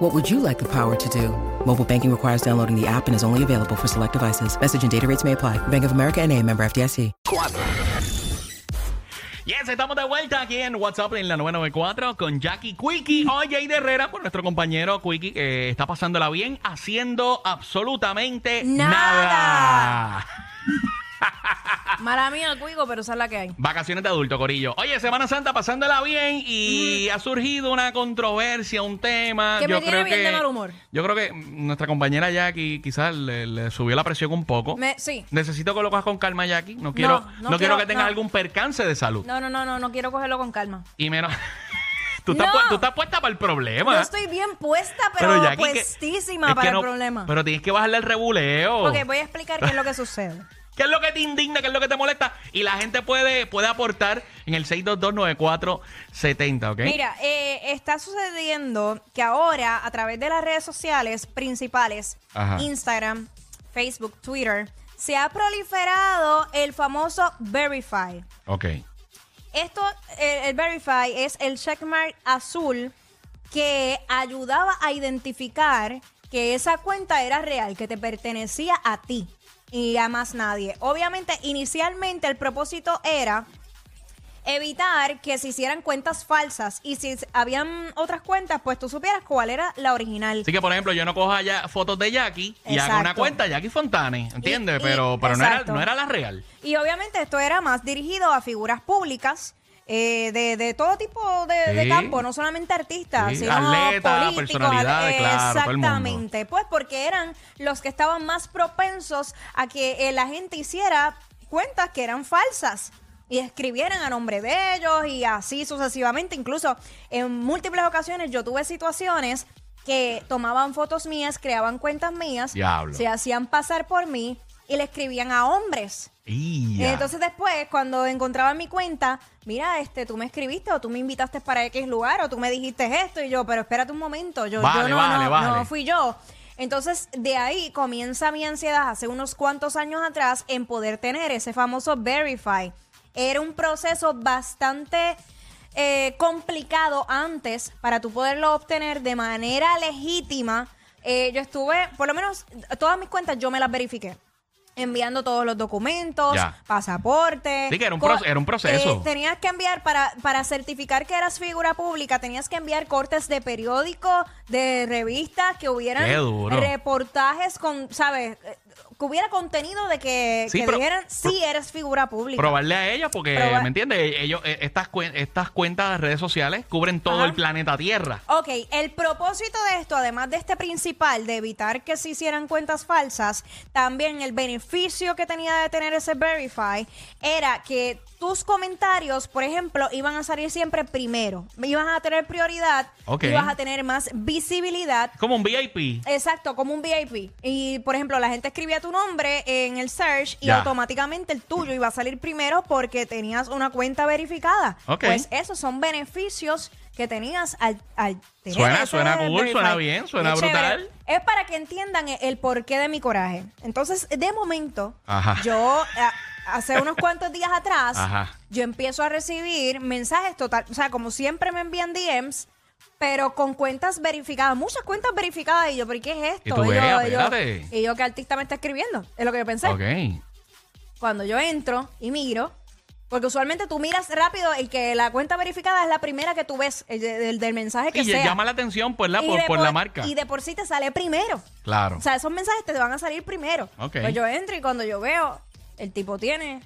What would you like the power to do? Mobile banking requires downloading the app and is only available for select devices. Message and data rates may apply. Bank of America and a member FDIC. 4. Yes, estamos de vuelta aquí en WhatsApp en la 994 con Jackie Quickie. Hoy Jade Herrera, por nuestro compañero Quickie, que está pasándola bien haciendo absolutamente Nada. nada. Mala mía, cuigo, pero esa es la que hay. Vacaciones de adulto, Corillo. Oye, Semana Santa pasándola bien y ha surgido una controversia, un tema. Que me tiene bien de mal humor. Yo creo que nuestra compañera Jackie quizás le, le subió la presión un poco. Me- sí. Necesito que lo cojas con calma, Jackie. No quiero, no no, quiero, quiero- que tengas no. algún percance de salud. No, no, no, no, no quiero cogerlo con calma. Y menos. tú, estás, No. pu- tú estás puesta para el problema. Yo estoy bien puesta, pero, Jackie, que- puestísima es que para no- el problema. Pero tienes que bajarle el rebuleo. Ok, voy a explicar qué es lo que sucede. ¿Qué es lo que te indigna? ¿Qué es lo que te molesta? Y la gente puede, puede aportar en el 6229470, ¿ok? Mira, eh, está sucediendo que ahora a través de las redes sociales principales, Ajá. Instagram, Facebook, Twitter, se ha proliferado el famoso Verify. Ok. Esto, el, el Verify es el checkmark azul que ayudaba a identificar que esa cuenta era real, que te pertenecía a ti y a más nadie. Obviamente, inicialmente el propósito era evitar que se hicieran cuentas falsas y si habían otras cuentas, pues tú supieras cuál era la original. Así que, por ejemplo, yo no coja ya fotos de Jackie y haga una Exacto. cuenta Jackie Fontane, ¿entiendes? Y- y- pero pero no, era, exacto. no era la real. Y obviamente esto era más dirigido a figuras públicas. Eh, de, de todo tipo de, campo, no solamente artistas, Sí, sino políticos, personalidades, claro. Exactamente, pues porque eran los que estaban más propensos a que eh, la gente hiciera cuentas que eran falsas y escribieran a nombre de ellos y así sucesivamente. Incluso en múltiples ocasiones yo tuve situaciones que tomaban fotos mías, creaban cuentas mías, Diablo. se hacían pasar por mí y le escribían a hombres. Y ya. Entonces después, cuando encontraba mi cuenta, mira, este, tú me escribiste o tú me invitaste para X lugar o tú me dijiste esto y yo, pero espérate un momento, yo, Vale, yo no, vale, no, vale. no fui yo. Entonces de ahí comienza mi ansiedad hace unos cuantos años atrás en poder tener ese famoso Verify. Era un proceso bastante eh, complicado antes para tú poderlo obtener de manera legítima. Eh, yo estuve, por lo menos todas mis cuentas yo me las verifiqué enviando todos los documentos, Ya. pasaporte. Sí, que era un co- proce- era un proceso. eh, tenías que enviar para, para certificar que eras figura pública, tenías que enviar cortes de periódico, de revistas, que hubieran Qué duro. reportajes con, ¿sabes? Eh, Que hubiera contenido de que, Sí, que pero- dijeran, sí, eres figura pública. Probarle a ellos porque, Proba- ¿me entiendes? Ellos, eh, estas, cuen- estas cuentas de redes sociales cubren todo Ajá. el planeta Tierra. Ok, el propósito de esto, además de este principal, de evitar que se hicieran cuentas falsas, también el beneficio que tenía de tener ese Verify era que tus comentarios, por ejemplo, iban a salir siempre primero. Ibas a tener prioridad, Ok. ibas a tener más visibilidad. Como un VIP. Exacto, como un VIP. Y, por ejemplo, la gente escribía tu nombre en el search y Ya. automáticamente el tuyo iba a salir primero porque tenías una cuenta verificada. Ok. Pues esos son beneficios que tenías al, al tener Suena- ese suena cool, suena bien, suena Es chévere. brutal. Es para que entiendan el, el porqué de mi coraje. Entonces, de momento, Ajá. yo a- hace unos cuantos días atrás, Ajá. yo empiezo a recibir mensajes total, o sea, como siempre me envían DMs, pero con cuentas verificadas, muchas cuentas verificadas. Y yo, ¿pero qué es esto? Y tú yo, y y ¿qué artista me está escribiendo? Es lo que yo pensé. Ok. Cuando yo entro y miro, porque usualmente tú miras rápido el que la cuenta verificada es la primera que tú ves, el, de- del, del mensaje que Y sea. llama la atención pues, la, Y por, de por la marca. Y de por sí te sale primero. Claro. O sea, esos mensajes te van a salir primero. Ok. Pues yo entro y cuando yo veo, el tipo tiene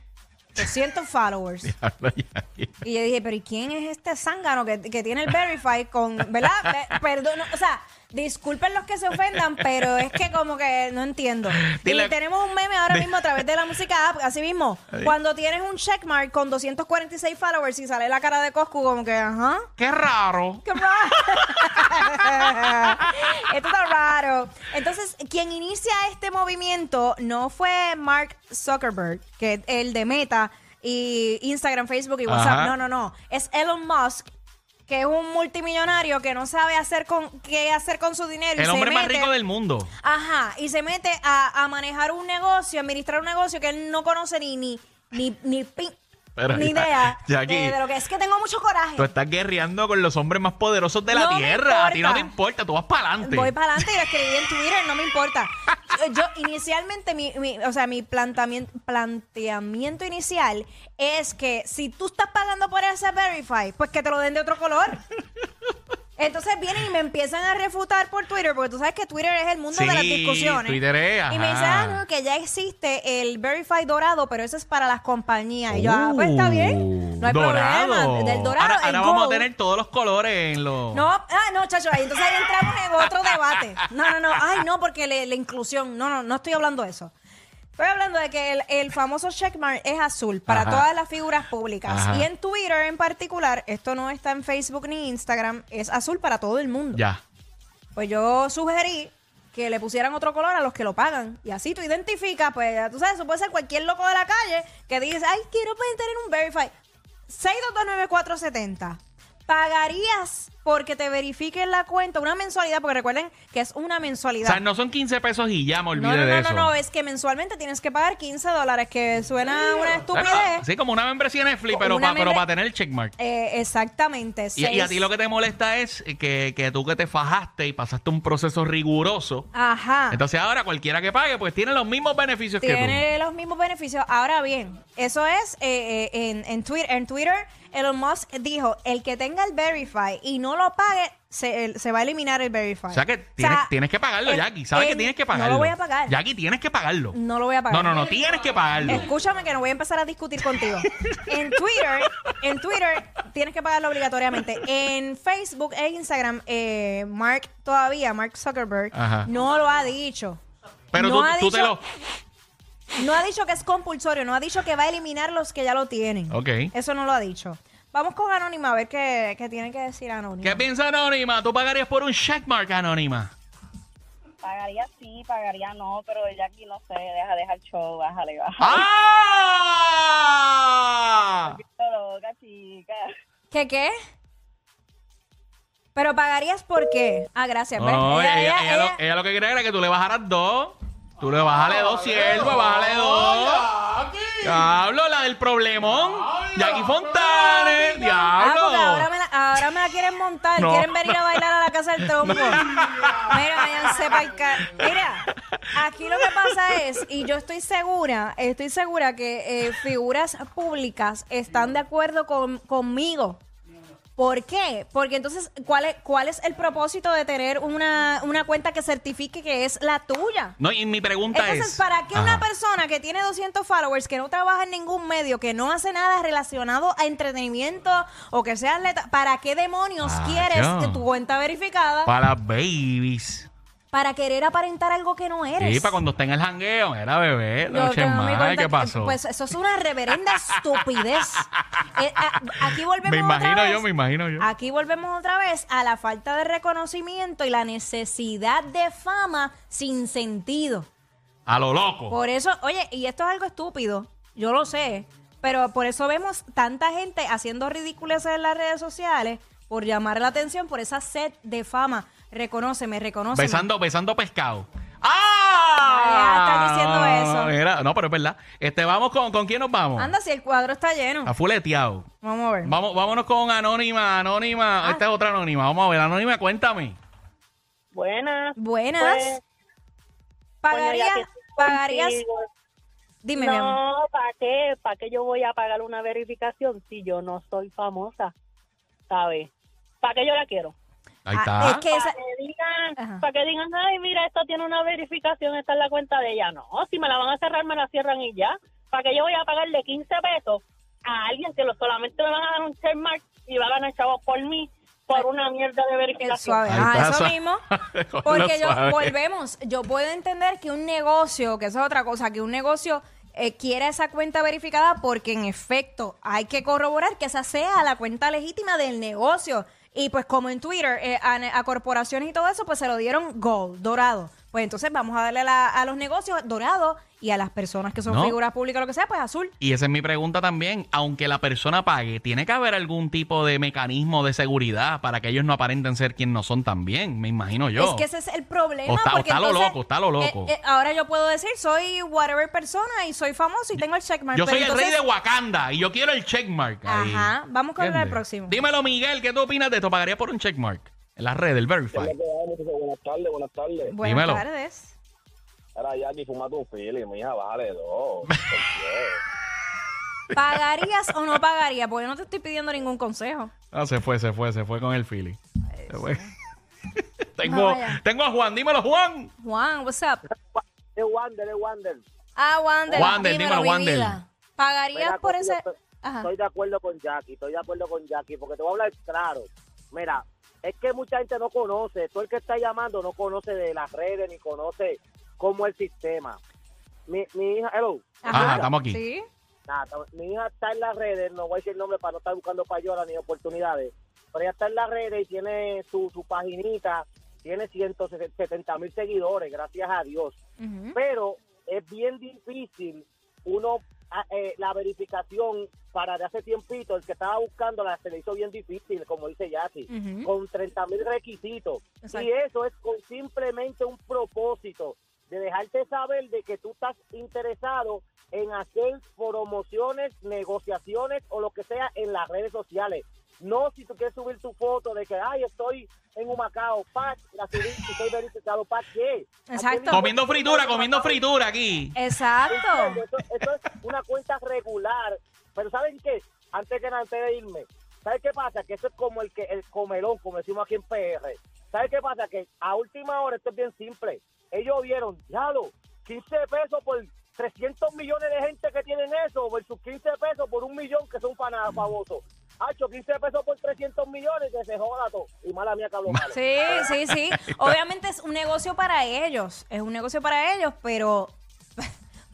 300 followers. Diablo, ya. Y yo dije, pero ¿y quién es este zángano que, que tiene el Verify con, ¿verdad? Pe- Perdón, o sea, Disculpen los que se ofendan, pero es que como que no entiendo. Dile- y tenemos un meme ahora mismo a través de la música app, así mismo. Ahí. Cuando tienes un checkmark con 246 followers y sale la cara de Coscu, como que, ajá. Qué raro. ¡Qué raro! Esto está raro. Entonces, quien inicia este movimiento no fue Mark Zuckerberg, que es el de Meta y Instagram, Facebook y WhatsApp. Ajá. No, no, no. Es Elon Musk, que es un multimillonario que no sabe hacer con qué hacer con su dinero. y El se hombre más mete- rico del mundo. Ajá, y se mete a, a manejar un negocio, a administrar un negocio que él no conoce ni ni ni ni, pin- Pero ni ya- idea de, de lo que es que tengo mucho coraje. Tú estás guerreando con los hombres más poderosos de la No tierra. A ti no te importa. importa, tú vas para adelante. Voy para adelante y lo escribí en Twitter, no me importa. Yo, yo, inicialmente, mi, mi- o sea, mi planteamiento, planteamiento inicial es que si tú estás pagando por ese Verify, pues que te lo den de otro color. Entonces vienen y me empiezan a refutar por Twitter, porque tú sabes que Twitter es el mundo de las discusiones. Twitter es, y me dicen, ah, no, que ya existe el Verify dorado, pero eso es para las compañías. Y yo, ah, pues está bien, no hay Uh, dorado. problema. Del dorado, Ahora, el ahora vamos a gold. tener todos los colores en los. No, ah, no, chacho, ahí entonces ahí entramos en otro debate. No, no, no, ay, no, porque le- la inclusión, no, no, no estoy hablando de eso. Estoy hablando de que el, el famoso checkmark es azul para Ajá. todas las figuras públicas. Ajá. Y en Twitter en particular, esto no está en Facebook ni Instagram, es azul para todo el mundo. Ya. Pues yo sugerí que le pusieran otro color a los que lo pagan. Y así tú identificas, pues ya tú sabes, eso puede ser cualquier loco de la calle que dice, ay, quiero pues, tener un Verify. 6229470. ¿Pagarías porque te verifiquen la cuenta una mensualidad? Porque recuerden que es una O mensualidad. sea, no son 15 pesos y ya me olvidé no, no, de no, eso. no, no, es que mensualmente tienes que pagar 15 dólares, que suena una Bueno, estupidez. Sí, como una membresía de Netflix, pero para pero tener el checkmark. Eh, exactamente. Y, y a ti lo que te molesta es que, que tú que te fajaste y pasaste un proceso riguroso. Ajá. Entonces ahora cualquiera que pague, pues tiene los mismos beneficios que tú. Tiene los mismos beneficios. Ahora bien, eso es eh, eh, en, en, Twitter, en Twitter. Elon Musk dijo, el que tenga el Verify y no lo pague, se, va a eliminar el Verify. O sea que tienes, tienes que pagarlo, el- Jackie. ¿Sabes que el- tienes que pagarlo? No lo voy a pagar. Jackie, tienes que pagarlo. No lo voy a pagar. No, no, no, tienes que pagarlo. Escúchame que no voy a empezar a discutir contigo. En Twitter, en Twitter tienes que pagarlo obligatoriamente. En Facebook e Instagram, eh, Mark todavía, Mark Zuckerberg, Ajá. no lo ha dicho. Pero No tú, ha tú te lo... No ha dicho que es compulsorio, no ha dicho que va a eliminar los que ya lo tienen. Ok. Eso no lo ha dicho. Vamos con Anónima a ver qué, qué tiene que decir Anónima. ¿Qué piensa Anónima? ¿Tú pagarías por un checkmark, Anónima? Pagaría sí, pagaría no, pero ella aquí no sé, deja, deja el show, bájale, bájale. ¡Ah! Estoy loca, chica. ¿Qué qué? Pero pagarías por qué? Ah, gracias. No, ella, Ella- ella ella- lo, ella lo que quiere era que tú le bajaras dos. Tú le bájale dos siervos, bájale dos. Diablo, la del problemón. Jackie Fontane. Ah, Diablo. ahora me, la, ahora me la quieren montar. No. Quieren venir a bailar a la casa del trompo. Mira, váyanse pa'l ca- Mira, aquí lo que pasa es, y yo estoy segura, estoy segura que eh, figuras públicas están de acuerdo con, conmigo. ¿Por qué? Porque entonces, ¿cuál es, cuál es el propósito de tener una, una cuenta que certifique que es la tuya? No, y mi pregunta Entonces, es. ¿para qué una persona que tiene 200 followers, que no trabaja en ningún medio, que no hace nada relacionado a entretenimiento o que sea atleta, ¿para qué demonios Ah, quieres yo. que tu cuenta verificada Para babies. Para querer aparentar algo que no eres? Sí, para cuando esté en el jangueo. Era bebé. Yo Noche más. cuenta ¿Qué pasó? Pues eso es una reverenda estupidez. Eh, a- aquí volvemos me imagino otra yo, vez- me imagino yo. Aquí volvemos otra vez a la falta de reconocimiento y la necesidad de fama sin sentido. A lo loco. Por eso, oye, y esto es algo estúpido, yo lo sé, pero por eso vemos tanta gente haciendo ridículos en las redes sociales por llamar la atención por esa sed de fama. Reconóceme, reconóceme. Besando, besando pescado. ¡Ah! Ya estás diciendo eso. Mira, no, pero es verdad. Este, vamos con, ¿con quién nos vamos? Anda, si el cuadro está lleno. A fuleteado. Vamos a ver. Vamos, vámonos con Anónima, Anónima. Ah. Esta es otra Anónima. Vamos a ver, Anónima, cuéntame. Buenas. Buenas. Pues, ¿Pagarías? ¿Pagarías? Dime, mi amor. No, ¿para qué? ¿Para qué yo voy a pagar una verificación si yo no soy famosa? ¿Sabes? ¿Para qué yo la quiero? Ahí Ah, está. es que Para que digan, Ajá. para que digan, ay, mira, esto tiene una verificación, esta es la cuenta de ella. No, si me la van a cerrar, me la cierran y ya. ¿Para que yo voy a pagarle 15 pesos a alguien que lo, solamente me van a dar un checkmark y va a ganar chavos por mí? por una mierda de verificación. suave. Está, eso mismo. Porque yo, volvemos, yo puedo entender que un negocio, que eso es otra cosa, que un negocio eh, quiera esa cuenta verificada porque en efecto hay que corroborar que esa sea la cuenta legítima del negocio. Y pues como en Twitter, eh, a, a corporaciones y todo eso, pues se lo dieron gold, dorado. Pues entonces vamos a darle la- a los negocios dorado y a las personas que son No. figuras públicas o lo que sea, pues azul. Y esa es mi pregunta también. Aunque la persona pague, ¿tiene que haber algún tipo de mecanismo de seguridad para que ellos no aparenten ser quien no son también? Me imagino yo. Es que ese es el problema. O está- o porque está lo entonces, loco, está lo loco. eh, eh, ahora yo puedo decir, soy whatever persona y soy famoso y tengo el checkmark. Yo pero soy el entonces- rey de Wakanda y yo quiero el checkmark. ahí. Ajá, vamos con el ¿Entiendes? próximo. Dímelo, Miguel, ¿qué tú opinas de esto? ¿Pagaría por un checkmark? En la red, el Verify. Buenas tardes, buenas tardes. Buenas Dímelo. tardes. Ahora Jackie, fumate un fili, mi hija, bájale dos. ¿Pagarías o no pagarías? Porque no te estoy pidiendo ningún consejo. Ah, se fue, se fue, se fue con el Philly. Se fue. tengo, vaya. tengo a Juan, dímelo, Juan. Juan, what's up? Es Wander, es Wander. Ah, Wander, Wander, dímelo, dímelo, Wander. ¿Pagarías Mira, por ese...? Ajá. Estoy de acuerdo con Jackie, estoy de acuerdo con Jackie, porque te voy a hablar claro. Mira, es que mucha gente no conoce, todo el que está llamando no conoce de las redes ni conoce cómo es el sistema. Mi, mi hija, hello. Ajá, estamos aquí. Sí. Nada, estamos- mi hija está en las redes, no voy a decir el nombre para no estar buscando payola ni oportunidades, pero ella está en las redes y tiene su, su paginita, tiene 170 mil seguidores, gracias a Dios. Pero es bien difícil uno, a- eh, la verificación para de hace tiempito, el que estaba buscando la se le hizo bien difícil, como dice Ujú. con 30 mil requisitos. Exacto. Y eso es con simplemente un propósito de dejarte saber de que tú estás interesado en hacer promociones, negociaciones o lo que sea en las redes sociales. No si tú quieres subir tu foto de que, ay, estoy en un Macao, Pac, la subí estoy verificado, ¿para qué? Exacto. Comiendo fritura, comiendo fritura aquí. Exacto. Eso es una cuenta regular. Pero ¿saben qué? Antes que nada, antes de irme, ¿sabes qué pasa? Que eso es como el que el comelón, como decimos aquí en PR. ¿Sabes qué pasa? Que a última hora esto es bien simple. Ellos vieron, diablo, 15 pesos por 300 millones de gente que tienen eso, versus 15 pesos por un millón que son pana- famosos. Hacho, 15 pesos por 300 millones, que se joda todo. Y mala mía que hablo. Sí, sí, sí. Obviamente es un negocio para ellos. Es un negocio para ellos, pero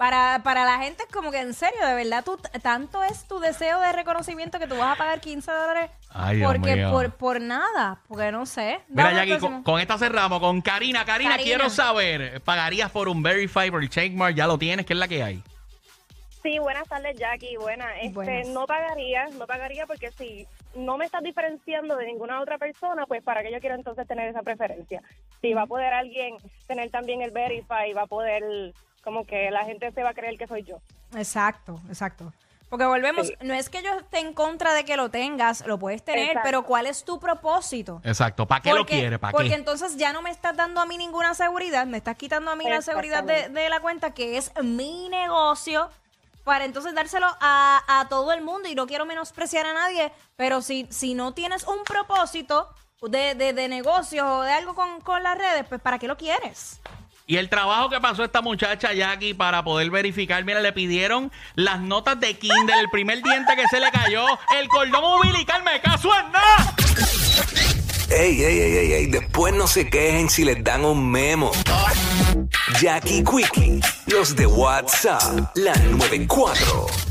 para, para la gente es como que en serio, de verdad, tú, tanto es tu deseo de reconocimiento que tú vas a pagar 15 dólares Ay, Dios porque mío. por, por nada. Porque no sé. Mira, Vamos al Jackie, con, próximo. con esta cerramos. Con Karina. Karina, Karina. quiero saber, ¿pagarías por un Verify, por el checkmark? Ya lo tienes, ¿qué es la que hay? Sí, buenas tardes, Jackie. Buena. Este, Buenas. No pagaría, no pagaría porque si no me estás diferenciando de ninguna otra persona, pues para qué yo quiero entonces tener esa preferencia. Si va a poder alguien tener también el Verify, va a poder, como que la gente se va a creer que soy yo. Exacto, exacto. Porque volvemos, no es que yo esté en contra de que lo tengas, lo puedes tener, Exacto. pero ¿cuál es tu propósito? Exacto. ¿Para qué lo Porque- quieres? ¿Para Porque qué? entonces ya no me estás dando a mí ninguna seguridad, me estás quitando a mí la seguridad de, de la cuenta, que es mi negocio, para entonces dárselo a, a todo el mundo. Y no quiero menospreciar a nadie, pero si, si no tienes un propósito de, de, de negocio o de algo con, con las redes, pues ¿para qué lo quieres? Y el trabajo que pasó esta muchacha Jackie para poder verificar, mira, le pidieron las notas de Kindle, el primer diente que se le cayó, el cordón umbilical, me caso en nada. Ey, ey, ey, ey, ey, después no se quejen si les dan un memo. Jackie Quickie, los de WhatsApp, la 94.